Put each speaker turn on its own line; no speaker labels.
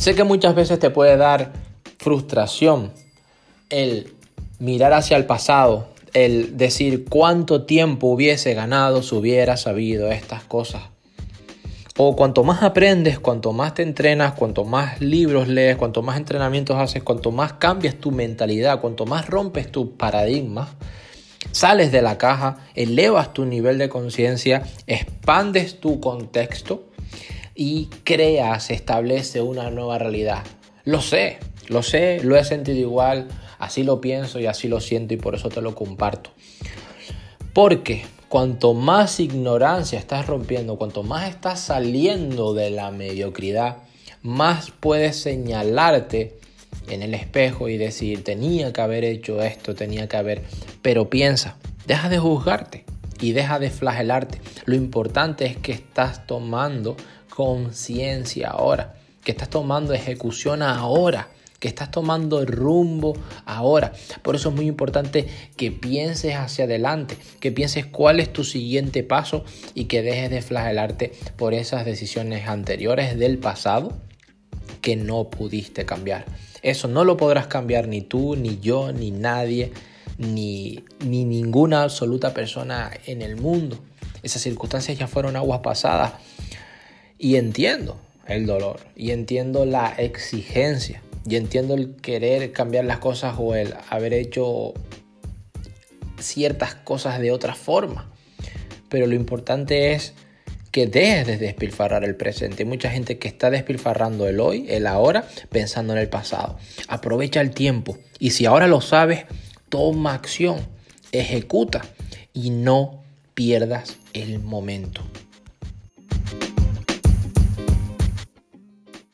Sé que muchas veces te puede dar frustración el mirar hacia el pasado, el decir cuánto tiempo hubiese ganado si hubiera sabido estas cosas. O cuanto más aprendes, cuanto más te entrenas, cuanto más libros lees, cuanto más entrenamientos haces, cuanto más cambias tu mentalidad, cuanto más rompes tu paradigma, sales de la caja, elevas tu nivel de conciencia, expandes tu contexto y creas, establece una nueva realidad. Lo sé, lo sé, lo he sentido igual, así lo pienso y así lo siento y por eso te lo comparto. Porque cuanto más ignorancia estás rompiendo, cuanto más estás saliendo de la mediocridad, más puedes señalarte en el espejo y decir, tenía que haber hecho esto, tenía que haber... Pero piensa, deja de juzgarte y deja de flagelarte. Lo importante es que estás tomando conciencia ahora, que estás tomando ejecución ahora que estás tomando rumbo ahora. Por eso es muy importante que pienses hacia adelante, que pienses cuál es tu siguiente paso y que dejes de flagelarte por esas decisiones anteriores del pasado que no pudiste cambiar. Eso no lo podrás cambiar ni tú, ni yo, ni nadie, ni, ni ninguna absoluta persona en el mundo. Esas circunstancias ya fueron aguas pasadas. Y entiendo el dolor y entiendo la exigencia y entiendo el querer cambiar las cosas o el haber hecho ciertas cosas de otra forma. Pero lo importante es que dejes de despilfarrar el presente. Hay mucha gente que está despilfarrando el hoy, el ahora, pensando en el pasado. Aprovecha el tiempo y si ahora lo sabes, toma acción, ejecuta y no pierdas el momento.